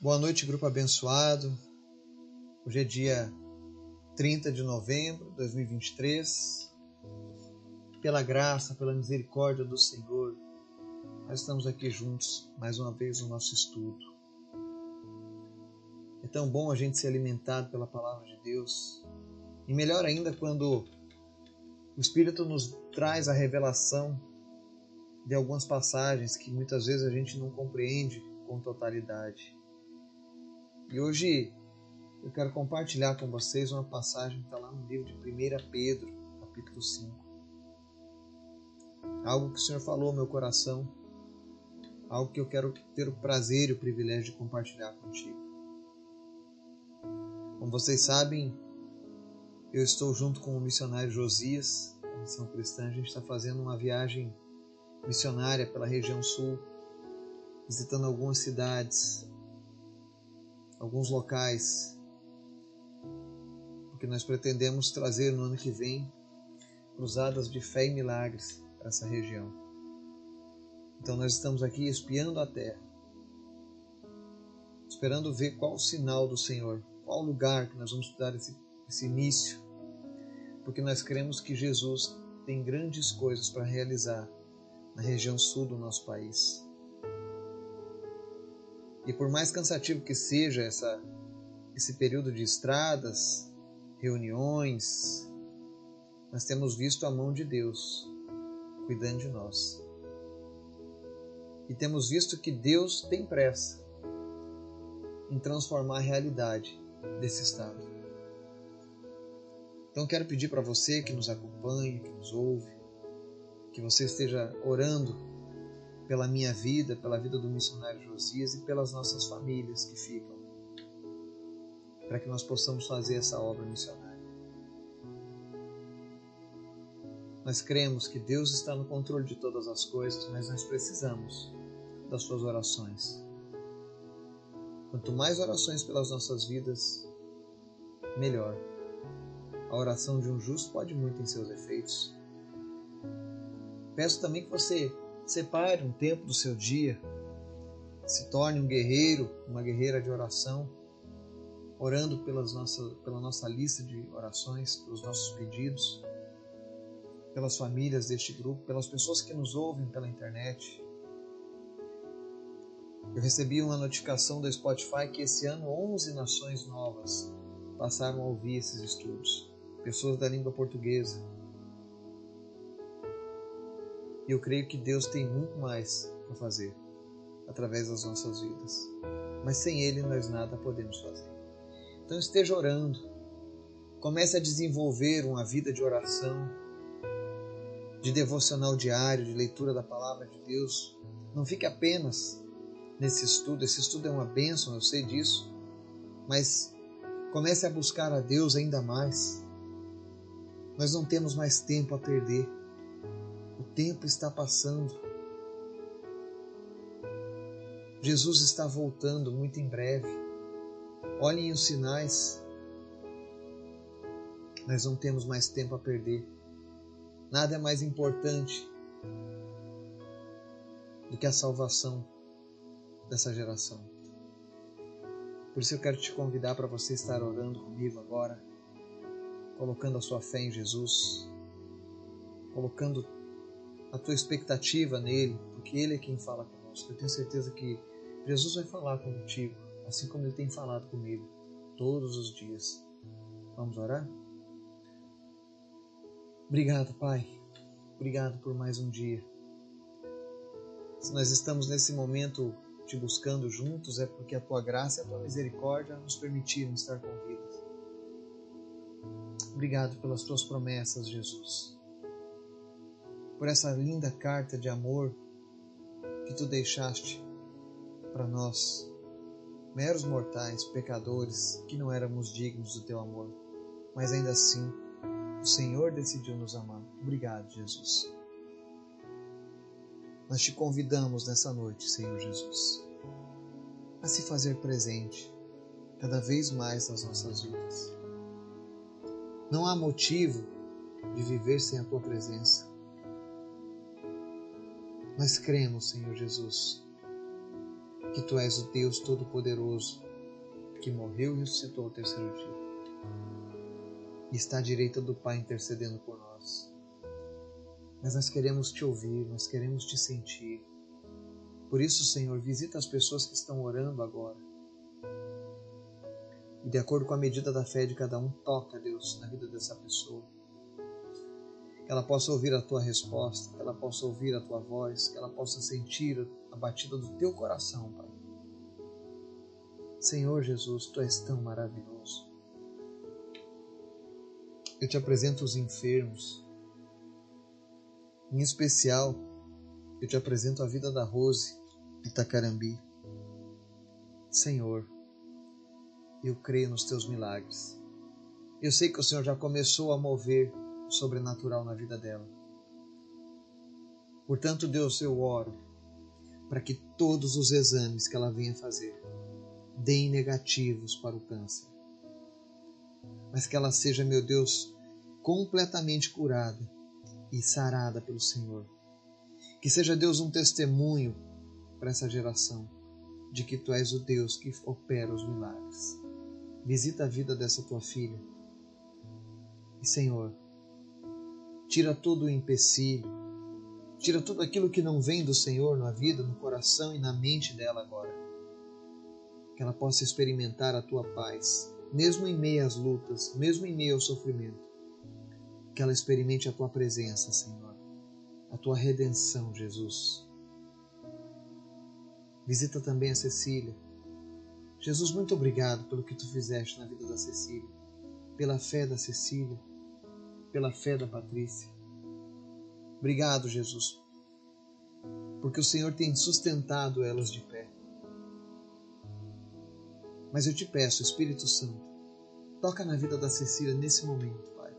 Boa noite, grupo abençoado. Hoje é dia 30 de novembro de 2023. Pela graça, pela misericórdia do Senhor, nós estamos aqui juntos mais uma vez no nosso estudo. É tão bom a gente ser alimentado pela palavra de Deus. E melhor ainda quando o Espírito nos traz a revelação de algumas passagens que muitas vezes a gente não compreende com totalidade. E hoje eu quero compartilhar com vocês uma passagem que está lá no livro de 1 Pedro, capítulo 5. Algo que o Senhor falou ao meu coração, algo que eu quero ter o prazer e o privilégio de compartilhar contigo. Como vocês sabem, eu estou junto com o missionário Josias, da Missão Cristã. A gente está fazendo uma viagem missionária pela região sul, visitando algumas cidades, alguns locais, porque nós pretendemos trazer no ano que vem cruzadas de fé e milagres para essa região. Então nós estamos aqui espiando a terra, esperando ver qual o sinal do Senhor, qual lugar que nós vamos dar esse, esse início, porque nós cremos que Jesus tem grandes coisas para realizar na região sul do nosso país. E por mais cansativo que seja essa, esse período de estradas, reuniões, nós temos visto a mão de Deus cuidando de nós. E temos visto que Deus tem pressa em transformar a realidade desse estado. Então quero pedir para você que nos acompanha, que nos ouve, que você esteja orando pela minha vida, pela vida do missionário Josias e pelas nossas famílias que ficam, para que nós possamos fazer essa obra missionária. Nós cremos que Deus está no controle de todas as coisas, mas nós precisamos das suas orações. Quanto mais orações pelas nossas vidas, melhor. A oração de um justo pode muito em seus efeitos. Peço também que você Separe um tempo do seu dia, se torne um guerreiro, uma guerreira de oração, orando pelas nossas, pela nossa lista de orações, pelos nossos pedidos, pelas famílias deste grupo, pelas pessoas que nos ouvem pela internet. Eu recebi uma notificação do Spotify que esse ano 11 nações novas passaram a ouvir esses estudos, pessoas da língua portuguesa e eu creio que Deus tem muito mais a fazer através das nossas vidas. Mas sem Ele nós nada podemos fazer. Então esteja orando. Comece a desenvolver uma vida de oração, de devocional diário, de leitura da palavra de Deus. Não fique apenas nesse estudo. Esse estudo é uma bênção, eu sei disso. Mas comece a buscar a Deus ainda mais. Nós não temos mais tempo a perder. O tempo está passando. Jesus está voltando muito em breve. Olhem os sinais. Nós não temos mais tempo a perder. Nada é mais importante do que a salvação dessa geração. Por isso eu quero te convidar para você estar orando comigo agora, colocando a sua fé em Jesus, colocando a tua expectativa nele, porque ele é quem fala conosco. Eu tenho certeza que Jesus vai falar contigo, assim como ele tem falado comigo todos os dias. Vamos orar? Obrigado, Pai. Obrigado por mais um dia. Se nós estamos nesse momento te buscando juntos, é porque a tua graça e a tua misericórdia nos permitiram estar com vida. Obrigado pelas tuas promessas, Jesus por essa linda carta de amor que tu deixaste para nós, meros mortais, pecadores, que não éramos dignos do teu amor, mas ainda assim o Senhor decidiu nos amar. Obrigado, Jesus. Nós te convidamos nessa noite, Senhor Jesus, a se fazer presente cada vez mais nas nossas vidas. Não há motivo de viver sem a tua presença. Nós cremos, Senhor Jesus, que tu és o Deus Todo-Poderoso que morreu e ressuscitou ao terceiro dia. E está à direita do Pai intercedendo por nós. Mas nós queremos te ouvir, nós queremos te sentir. Por isso, Senhor, visita as pessoas que estão orando agora. E de acordo com a medida da fé de cada um, toca, Deus, na vida dessa pessoa. Que ela possa ouvir a tua resposta, que ela possa ouvir a tua voz, que ela possa sentir a batida do teu coração, Pai. Senhor Jesus, tu és tão maravilhoso. Eu te apresento os enfermos. Em especial, eu te apresento a vida da Rose Itacarambi. Senhor, eu creio nos teus milagres. Eu sei que o Senhor já começou a mover sobrenatural na vida dela. Portanto, Deus, eu oro para que todos os exames que ela venha fazer deem negativos para o câncer. Mas que ela seja, meu Deus, completamente curada e sarada pelo Senhor. Que seja, Deus, um testemunho para essa geração de que tu és o Deus que opera os milagres. Visita a vida dessa tua filha. E, Senhor, tira todo o empecilho, tira tudo aquilo que não vem do Senhor na vida, no coração e na mente dela agora que ela possa experimentar a tua paz, mesmo em meio às lutas, mesmo em meio ao sofrimento. Que ela experimente a tua presença, Senhor, a tua redenção, Jesus. Visita também a Cecília. Jesus, muito obrigado pelo que tu fizeste na vida da Cecília, pela fé da Cecília, pela fé da Patrícia. Obrigado, Jesus, porque o Senhor tem sustentado elas de pé. Mas eu te peço, Espírito Santo, toca na vida da Cecília nesse momento, Pai.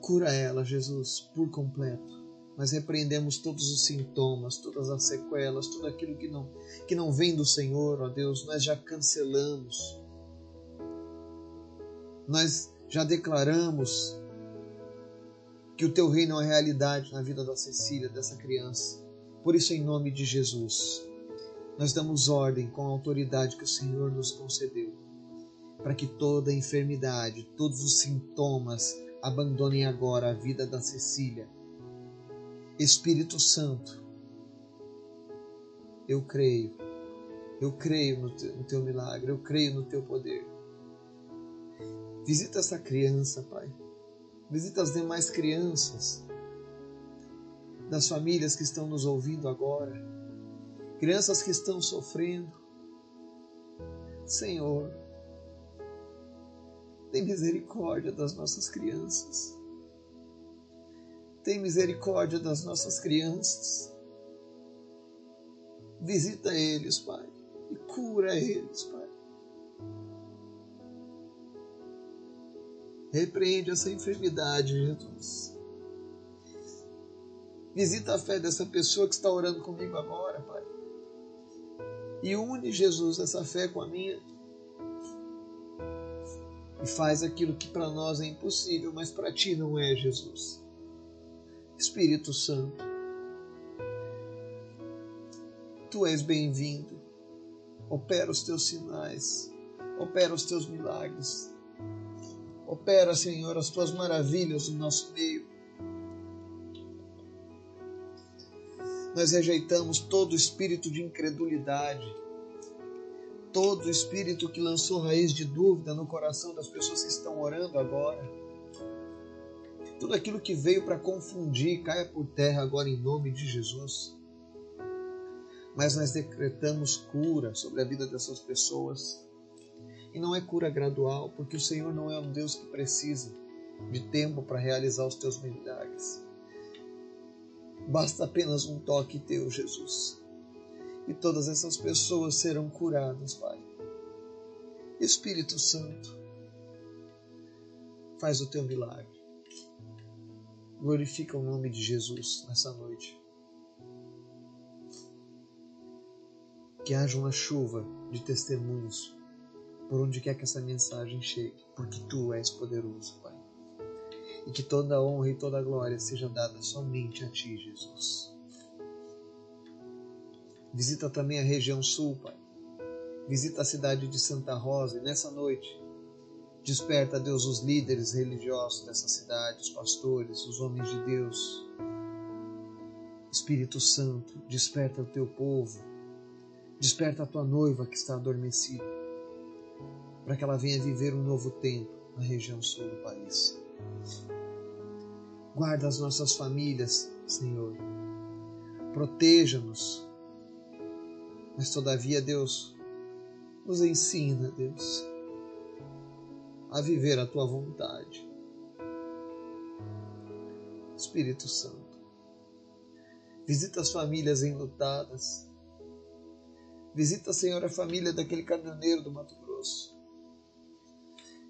Cura ela, Jesus, por completo. Nós repreendemos todos os sintomas, todas as sequelas, tudo aquilo que não, que não vem do Senhor, ó Deus, nós já cancelamos. Nós já declaramos que o teu reino é realidade na vida da Cecília, dessa criança. Por isso, em nome de Jesus, nós damos ordem com a autoridade que o Senhor nos concedeu, para que toda enfermidade, todos os sintomas abandonem agora a vida da Cecília. Espírito Santo, eu creio, eu creio no teu, no teu milagre, eu creio no teu poder. Visita essa criança, Pai. Visita as demais crianças das famílias que estão nos ouvindo agora, crianças que estão sofrendo. Senhor, tem misericórdia das nossas crianças. Tem misericórdia das nossas crianças. Visita eles, Pai, e cura eles, Pai. Repreende essa enfermidade, Jesus. Visita a fé dessa pessoa que está orando comigo agora, Pai. E une, Jesus, essa fé com a minha. E faz aquilo que para nós é impossível, mas para ti não é, Jesus. Espírito Santo, tu és bem-vindo. Opera os teus sinais, opera os teus milagres. Opera, Senhor, as tuas maravilhas no nosso meio. nós rejeitamos todo espírito de incredulidade, todo espírito que lançou raiz de dúvida no coração das pessoas que estão orando agora. Tudo aquilo que veio para confundir caia por terra agora em nome de Jesus. Mas nós decretamos cura sobre a vida dessas pessoas. E não é cura gradual, porque o Senhor não é um Deus que precisa de tempo para realizar os teus milagres. Basta apenas um toque teu, Jesus. E todas essas pessoas serão curadas, Pai. Espírito Santo, faz o teu milagre. Glorifica o nome de Jesus nessa noite. Que haja uma chuva de testemunhos por onde quer que essa mensagem chegue, porque tu és poderoso, Pai e que toda honra e toda glória seja dada somente a Ti, Jesus. Visita também a região sul, Pai. Visita a cidade de Santa Rosa e nessa noite desperta, Deus, os líderes religiosos dessa cidade, os pastores, os homens de Deus. Espírito Santo, desperta o teu povo, desperta a tua noiva que está adormecida, para que ela venha viver um novo tempo na região sul do país. Guarda as nossas famílias, Senhor. Proteja-nos. Mas todavia, Deus, nos ensina, Deus, a viver a tua vontade. Espírito Santo, visita as famílias enlutadas. Visita, Senhor, a família daquele caminhoneiro do Mato Grosso.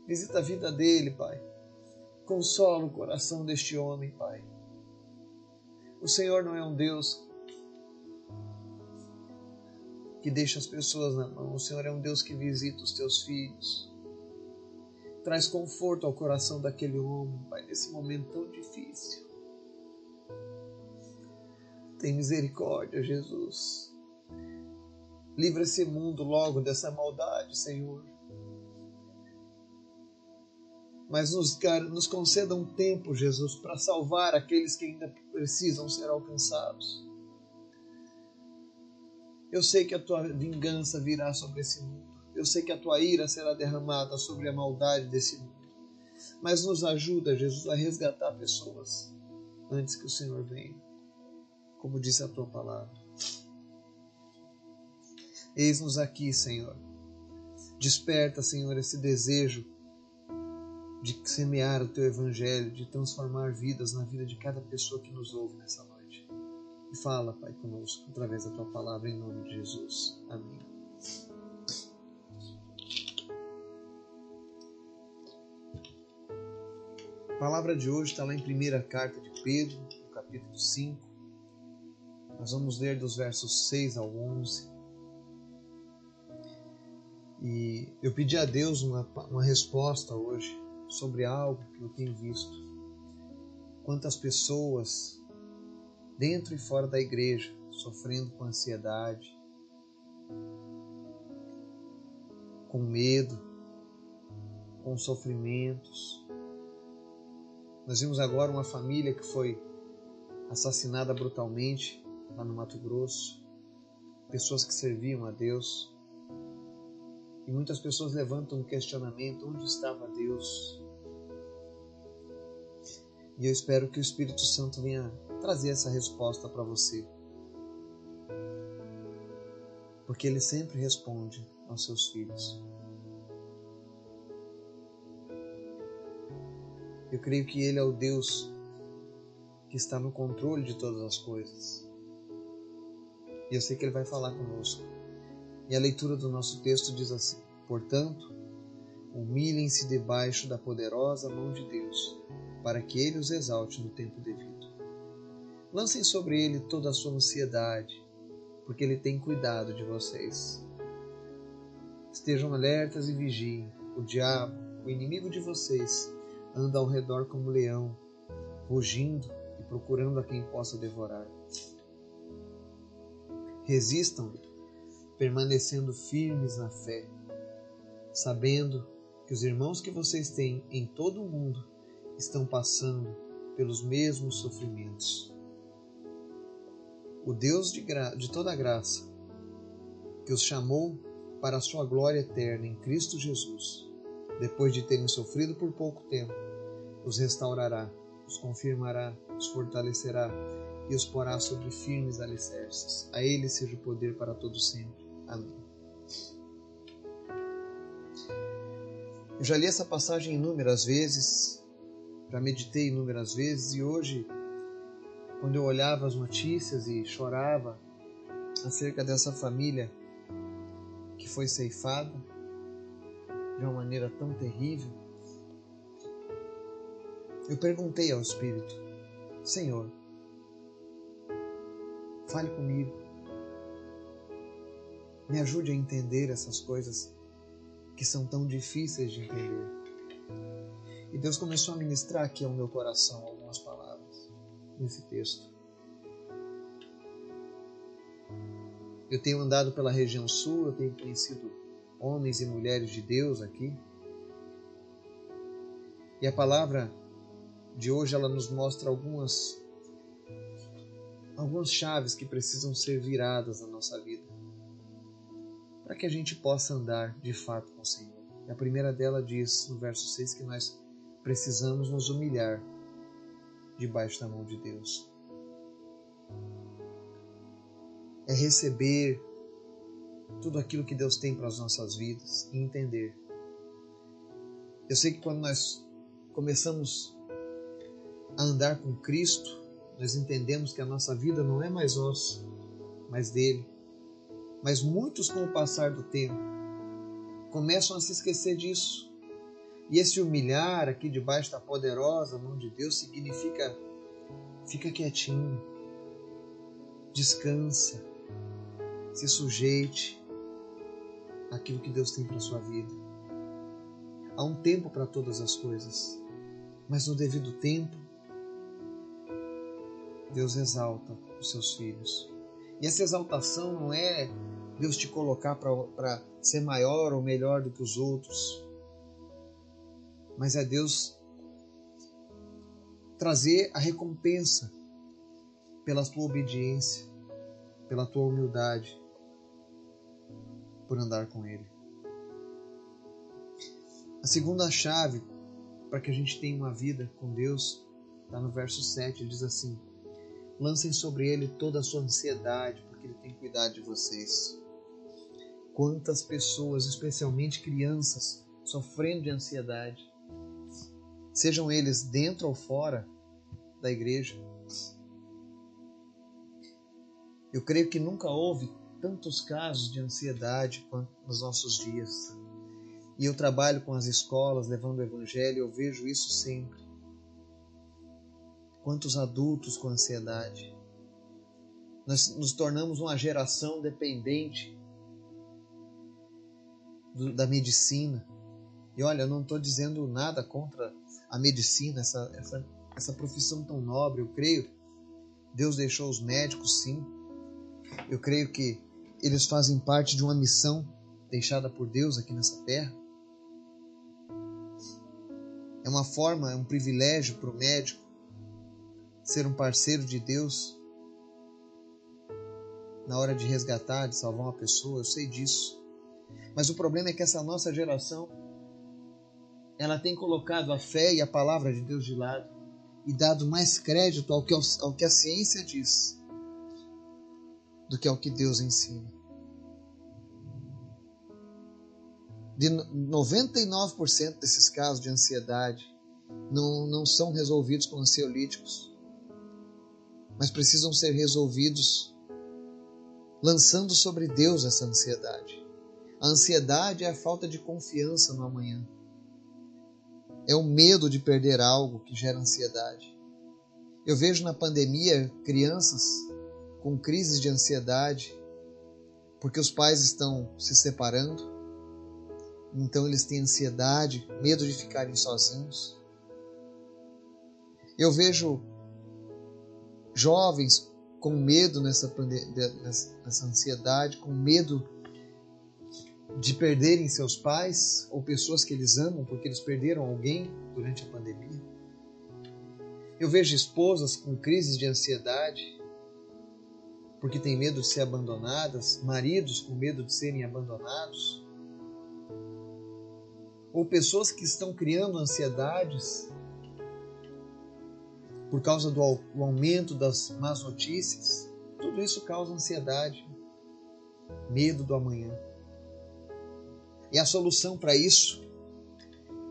Visita a vida dele, Pai. Consola o coração deste homem, Pai. O Senhor não é um Deus que deixa as pessoas na mão. O Senhor é um Deus que visita os teus filhos. Traz conforto ao coração daquele homem, Pai, nesse momento tão difícil. Tem misericórdia, Jesus. Livra esse mundo logo dessa maldade, Senhor mas nos, nos conceda um tempo, Jesus, para salvar aqueles que ainda precisam ser alcançados. Eu sei que a tua vingança virá sobre esse mundo. Eu sei que a tua ira será derramada sobre a maldade desse mundo. Mas nos ajuda, Jesus, a resgatar pessoas antes que o Senhor venha, como disse a tua palavra. Eis-nos aqui, Senhor. Desperta, Senhor, esse desejo de semear o teu evangelho, de transformar vidas na vida de cada pessoa que nos ouve nessa noite. E fala, Pai, conosco através da tua palavra em nome de Jesus. Amém. A palavra de hoje está lá em primeira carta de Pedro, no capítulo 5. Nós vamos ler dos versos 6 ao 11. E eu pedi a Deus uma, uma resposta hoje sobre algo que eu tenho visto. Quantas pessoas, dentro e fora da igreja, sofrendo com ansiedade, com medo, com sofrimentos. Nós vimos agora uma família que foi assassinada brutalmente lá no Mato Grosso, pessoas que serviam a Deus. E muitas pessoas levantam o questionamento: onde estava Deus? E eu espero que o Espírito Santo venha trazer essa resposta para você. Porque ele sempre responde aos seus filhos. Eu creio que ele é o Deus que está no controle de todas as coisas. E eu sei que ele vai falar conosco. E a leitura do nosso texto diz assim: Portanto, humilhem-se debaixo da poderosa mão de Deus para que ele os exalte no tempo devido. Lancem sobre ele toda a sua ansiedade, porque ele tem cuidado de vocês. Estejam alertas e vigiem. O diabo, o inimigo de vocês, anda ao redor como leão, rugindo e procurando a quem possa devorar. Resistam-lhe, permanecendo firmes na fé, sabendo que os irmãos que vocês têm em todo o mundo estão passando pelos mesmos sofrimentos. O Deus de, de toda graça, que os chamou para a sua glória eterna em Cristo Jesus, depois de terem sofrido por pouco tempo, os restaurará, os confirmará, os fortalecerá e os porá sobre firmes alicerces. A Ele seja o poder para todo sempre. Amém. Eu já li essa passagem inúmeras vezes já meditei inúmeras vezes e hoje, quando eu olhava as notícias e chorava acerca dessa família que foi ceifada de uma maneira tão terrível, eu perguntei ao Espírito: Senhor, fale comigo, me ajude a entender essas coisas que são tão difíceis de entender. E Deus começou a ministrar aqui ao meu coração algumas palavras nesse texto. Eu tenho andado pela região sul, eu tenho conhecido homens e mulheres de Deus aqui. E a palavra de hoje ela nos mostra algumas algumas chaves que precisam ser viradas na nossa vida para que a gente possa andar de fato com o Senhor. E a primeira dela diz no verso 6 que nós precisamos nos humilhar debaixo da mão de Deus. É receber tudo aquilo que Deus tem para as nossas vidas e entender. Eu sei que quando nós começamos a andar com Cristo, nós entendemos que a nossa vida não é mais nossa, mas dele. Mas muitos, com o passar do tempo, começam a se esquecer disso. E esse humilhar aqui debaixo da poderosa mão de Deus significa fica quietinho, descansa, se sujeite àquilo que Deus tem para sua vida. Há um tempo para todas as coisas, mas no devido tempo Deus exalta os seus filhos. E essa exaltação não é Deus te colocar para ser maior ou melhor do que os outros, mas é Deus trazer a recompensa pela tua obediência, pela tua humildade, por andar com Ele. A segunda chave para que a gente tenha uma vida com Deus está no verso 7, ele diz assim: Lancem sobre ele toda a sua ansiedade, porque ele tem cuidado de vocês. Quantas pessoas, especialmente crianças, sofrendo de ansiedade, sejam eles dentro ou fora da igreja. Eu creio que nunca houve tantos casos de ansiedade quanto nos nossos dias. E eu trabalho com as escolas levando o evangelho, eu vejo isso sempre. Quantos adultos com ansiedade. Nós nos tornamos uma geração dependente do, da medicina. E olha, eu não estou dizendo nada contra a medicina, essa, essa, essa profissão tão nobre. Eu creio, Deus deixou os médicos, sim. Eu creio que eles fazem parte de uma missão deixada por Deus aqui nessa terra. É uma forma, é um privilégio para o médico ser um parceiro de Deus na hora de resgatar, de salvar uma pessoa, eu sei disso. Mas o problema é que essa nossa geração ela tem colocado a fé e a palavra de Deus de lado e dado mais crédito ao que, ao que a ciência diz do que ao que Deus ensina. De 99% desses casos de ansiedade não, não são resolvidos com ansiolíticos mas precisam ser resolvidos lançando sobre Deus essa ansiedade. A ansiedade é a falta de confiança no amanhã. É o medo de perder algo que gera ansiedade. Eu vejo na pandemia crianças com crises de ansiedade porque os pais estão se separando, então eles têm ansiedade, medo de ficarem sozinhos. Eu vejo jovens com medo nessa, nessa ansiedade, com medo de perderem seus pais ou pessoas que eles amam porque eles perderam alguém durante a pandemia. Eu vejo esposas com crises de ansiedade porque têm medo de ser abandonadas, maridos com medo de serem abandonados, ou pessoas que estão criando ansiedades por causa do aumento das más notícias, tudo isso causa ansiedade, medo do amanhã. E a solução para isso,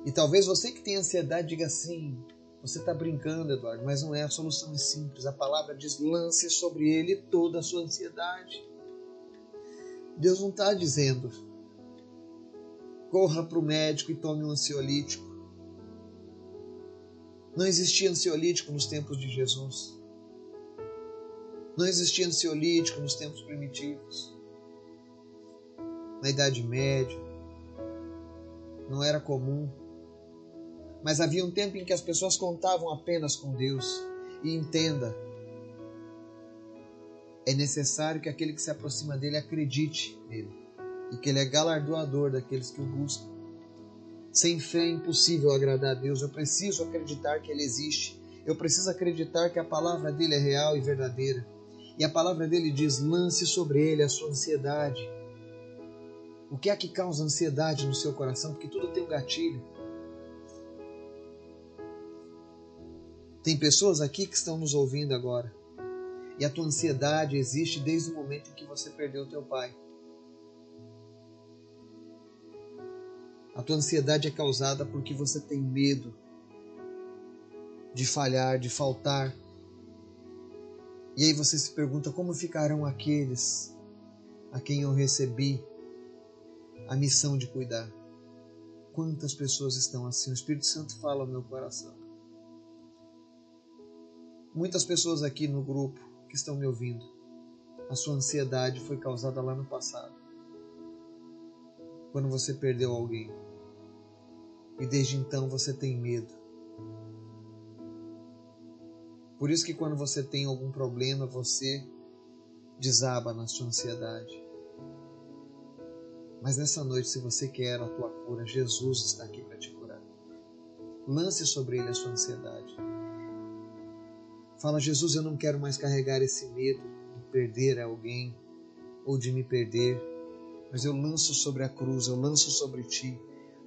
e talvez você que tem ansiedade diga assim: você está brincando, Eduardo, mas não é. A solução é simples. A palavra diz: lance sobre ele toda a sua ansiedade. Deus não está dizendo: corra para o médico e tome um ansiolítico. Não existia ansiolítico nos tempos de Jesus. Não existia ansiolítico nos tempos primitivos. Na Idade Média. Não era comum. Mas havia um tempo em que as pessoas contavam apenas com Deus. E entenda, é necessário que aquele que se aproxima dele acredite nele e que ele é galardoador daqueles que o buscam. Sem fé é impossível agradar a Deus. Eu preciso acreditar que ele existe. Eu preciso acreditar que a palavra dele é real e verdadeira. E a palavra dele diz: lance sobre ele a sua ansiedade. O que é que causa ansiedade no seu coração? Porque tudo tem um gatilho. Tem pessoas aqui que estão nos ouvindo agora. E a tua ansiedade existe desde o momento em que você perdeu teu pai. A tua ansiedade é causada porque você tem medo de falhar, de faltar. E aí você se pergunta como ficarão aqueles a quem eu recebi a missão de cuidar. Quantas pessoas estão assim? O Espírito Santo fala ao meu coração. Muitas pessoas aqui no grupo que estão me ouvindo, a sua ansiedade foi causada lá no passado, quando você perdeu alguém. E desde então você tem medo. Por isso que quando você tem algum problema, você desaba na sua ansiedade. Mas nessa noite, se você quer a tua cura, Jesus está aqui para te curar. Lance sobre ele a sua ansiedade. Fala, Jesus, eu não quero mais carregar esse medo de perder alguém ou de me perder, mas eu lanço sobre a cruz, eu lanço sobre ti,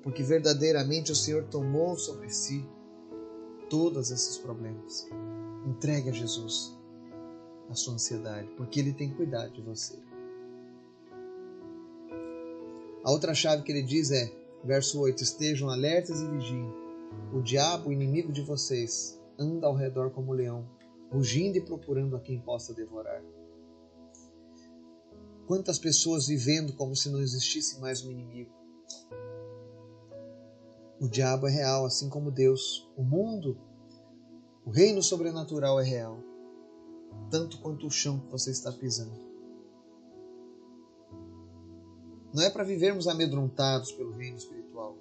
porque verdadeiramente o Senhor tomou sobre si todos esses problemas. Entregue a Jesus a sua ansiedade, porque Ele tem cuidado de você. A outra chave que ele diz é, verso 8: Estejam alertas e vigiem. O diabo, inimigo de vocês, anda ao redor como leão, rugindo e procurando a quem possa devorar. Quantas pessoas vivendo como se não existisse mais um inimigo? O diabo é real, assim como Deus. O mundo, o reino sobrenatural é real, tanto quanto o chão que você está pisando. Não é para vivermos amedrontados pelo reino espiritual,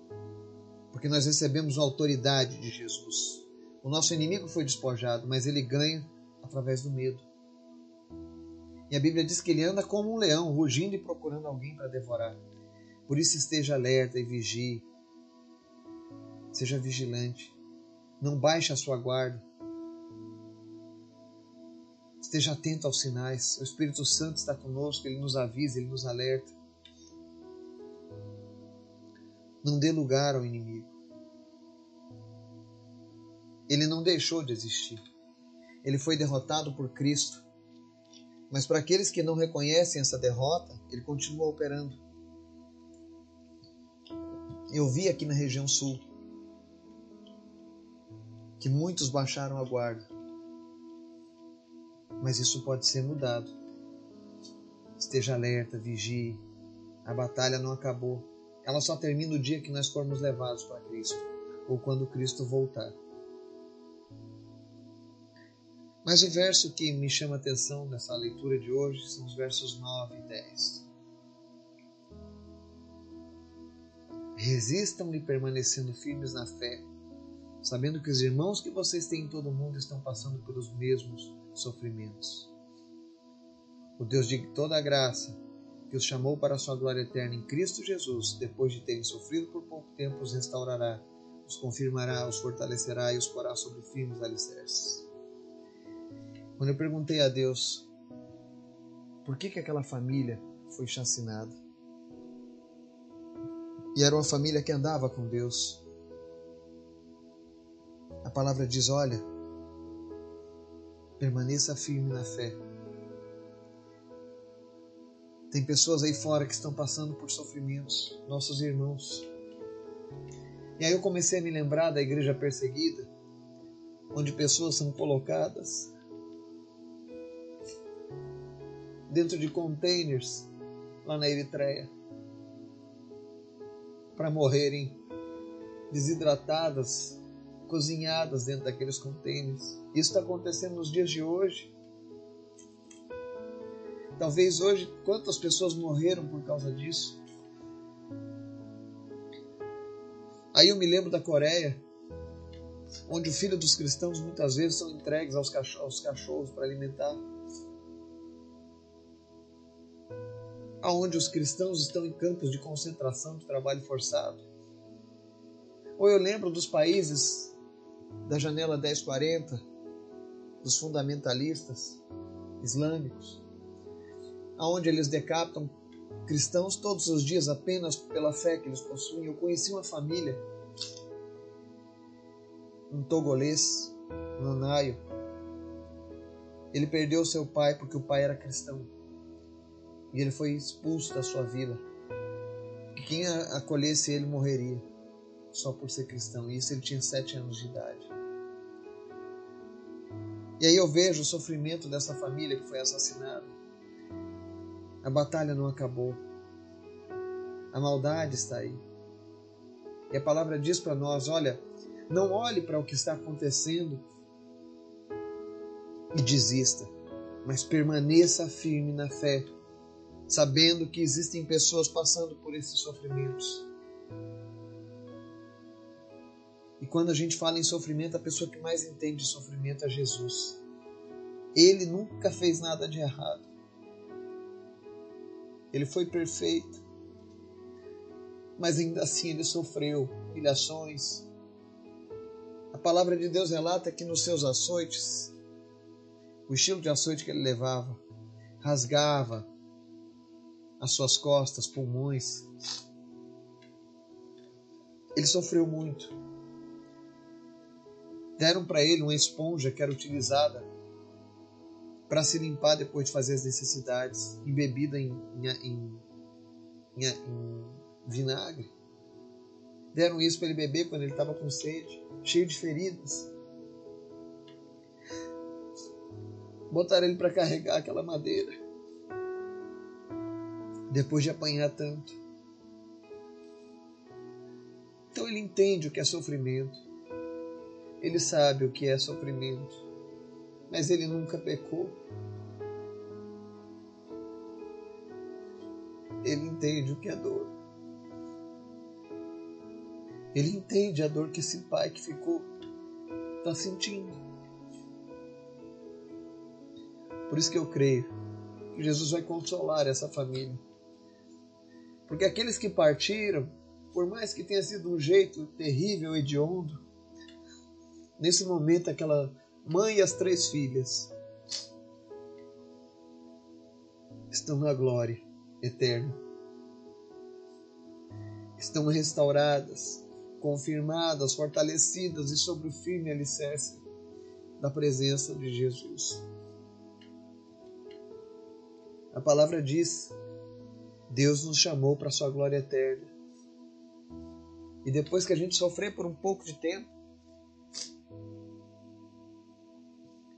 porque nós recebemos a autoridade de Jesus. O nosso inimigo foi despojado, mas ele ganha através do medo. E a Bíblia diz que ele anda como um leão, rugindo e procurando alguém para devorar. Por isso esteja alerta e vigie. Seja vigilante. Não baixe a sua guarda. Esteja atento aos sinais. O Espírito Santo está conosco, ele nos avisa, ele nos alerta. Não dê lugar ao inimigo. Ele não deixou de existir. Ele foi derrotado por Cristo. Mas para aqueles que não reconhecem essa derrota, ele continua operando. Eu vi aqui na região sul que muitos baixaram a guarda. Mas isso pode ser mudado. Esteja alerta, vigie. A batalha não acabou. Ela só termina o dia que nós formos levados para Cristo ou quando Cristo voltar. Mas o verso que me chama a atenção nessa leitura de hoje são os versos 9 e 10. Resistam-lhe permanecendo firmes na fé, sabendo que os irmãos que vocês têm em todo o mundo estão passando pelos mesmos sofrimentos. O Deus de toda a graça, que os chamou para a sua glória eterna em Cristo Jesus, depois de terem sofrido por pouco tempo, os restaurará, os confirmará, os fortalecerá e os porá sobre firmes alicerces. Quando eu perguntei a Deus por que, que aquela família foi chacinada, e era uma família que andava com Deus, a palavra diz: olha, permaneça firme na fé. Tem pessoas aí fora que estão passando por sofrimentos, nossos irmãos. E aí eu comecei a me lembrar da igreja perseguida, onde pessoas são colocadas dentro de containers lá na Eritreia para morrerem desidratadas, cozinhadas dentro daqueles containers. Isso está acontecendo nos dias de hoje. Talvez hoje, quantas pessoas morreram por causa disso? Aí eu me lembro da Coreia, onde o filho dos cristãos muitas vezes são entregues aos cachorros, cachorros para alimentar. aonde os cristãos estão em campos de concentração de trabalho forçado. Ou eu lembro dos países da janela 1040, dos fundamentalistas islâmicos, aonde eles decapitam cristãos todos os dias apenas pela fé que eles possuem. Eu conheci uma família, um togolês, Nanaio. Ele perdeu seu pai porque o pai era cristão e ele foi expulso da sua vida. E quem acolhesse ele morreria só por ser cristão. E isso ele tinha sete anos de idade. E aí eu vejo o sofrimento dessa família que foi assassinada. A batalha não acabou. A maldade está aí. E a palavra diz para nós: olha, não olhe para o que está acontecendo e desista, mas permaneça firme na fé, sabendo que existem pessoas passando por esses sofrimentos. E quando a gente fala em sofrimento, a pessoa que mais entende de sofrimento é Jesus. Ele nunca fez nada de errado. Ele foi perfeito. Mas ainda assim ele sofreu humilhações. A palavra de Deus relata que nos seus açoites, o estilo de açoite que ele levava, rasgava as suas costas, pulmões. Ele sofreu muito. Deram para ele uma esponja que era utilizada para se limpar depois de fazer as necessidades, embebida em, em, em, em vinagre. Deram isso para ele beber quando ele estava com sede, cheio de feridas. Botaram ele para carregar aquela madeira depois de apanhar tanto. Então ele entende o que é sofrimento, ele sabe o que é sofrimento, mas ele nunca pecou. Ele entende o que é dor. Ele entende a dor que esse pai que ficou está sentindo. Por isso que eu creio que Jesus vai consolar essa família. Porque aqueles que partiram, por mais que tenha sido um jeito terrível hediondo, nesse momento aquela mãe e as três filhas estão na glória eterna. Estão restauradas, confirmadas, fortalecidas e sobre o firme alicerce da presença de Jesus. A palavra diz Deus nos chamou para a sua glória eterna. E depois que a gente sofrer por um pouco de tempo,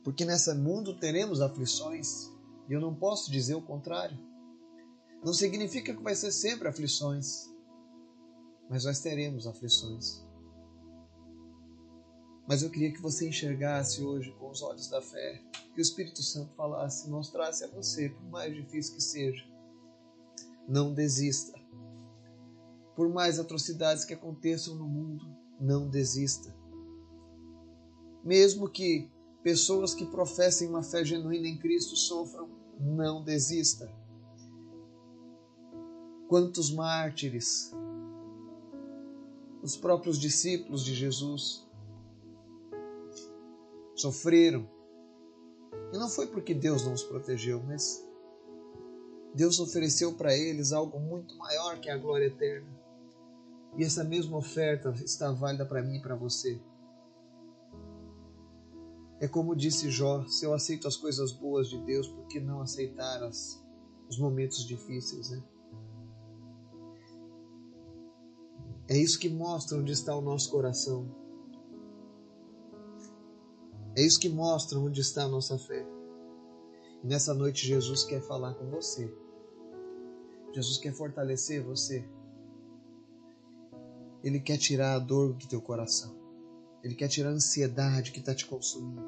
porque nesse mundo teremos aflições, e eu não posso dizer o contrário. Não significa que vai ser sempre aflições, mas nós teremos aflições. Mas eu queria que você enxergasse hoje com os olhos da fé, que o Espírito Santo falasse, mostrasse a você, por mais difícil que seja, não desista. Por mais atrocidades que aconteçam no mundo, não desista. Mesmo que pessoas que professem uma fé genuína em Cristo sofram, não desista. Quantos mártires, os próprios discípulos de Jesus, sofreram. E não foi porque Deus não os protegeu, mas Deus ofereceu para eles algo muito maior que a glória eterna. E essa mesma oferta está válida para mim e para você. É como disse Jó: se eu aceito as coisas boas de Deus, por que não aceitar as, os momentos difíceis, né? É isso que mostra onde está o nosso coração. É isso que mostra onde está a nossa fé. E nessa noite Jesus quer falar com você. Jesus quer fortalecer você. Ele quer tirar a dor do teu coração. Ele quer tirar a ansiedade que está te consumindo.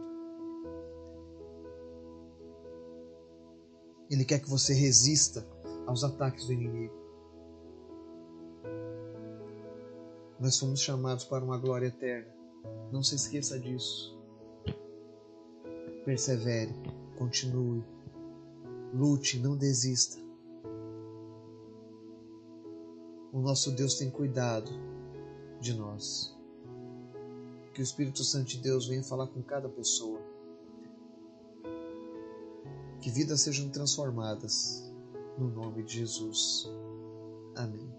Ele quer que você resista aos ataques do inimigo. Nós somos chamados para uma glória eterna. Não se esqueça disso. Persevere, continue, lute, não desista. o nosso Deus tem cuidado de nós. Que o Espírito Santo de Deus venha falar com cada pessoa. Que vidas sejam transformadas no nome de Jesus. Amém.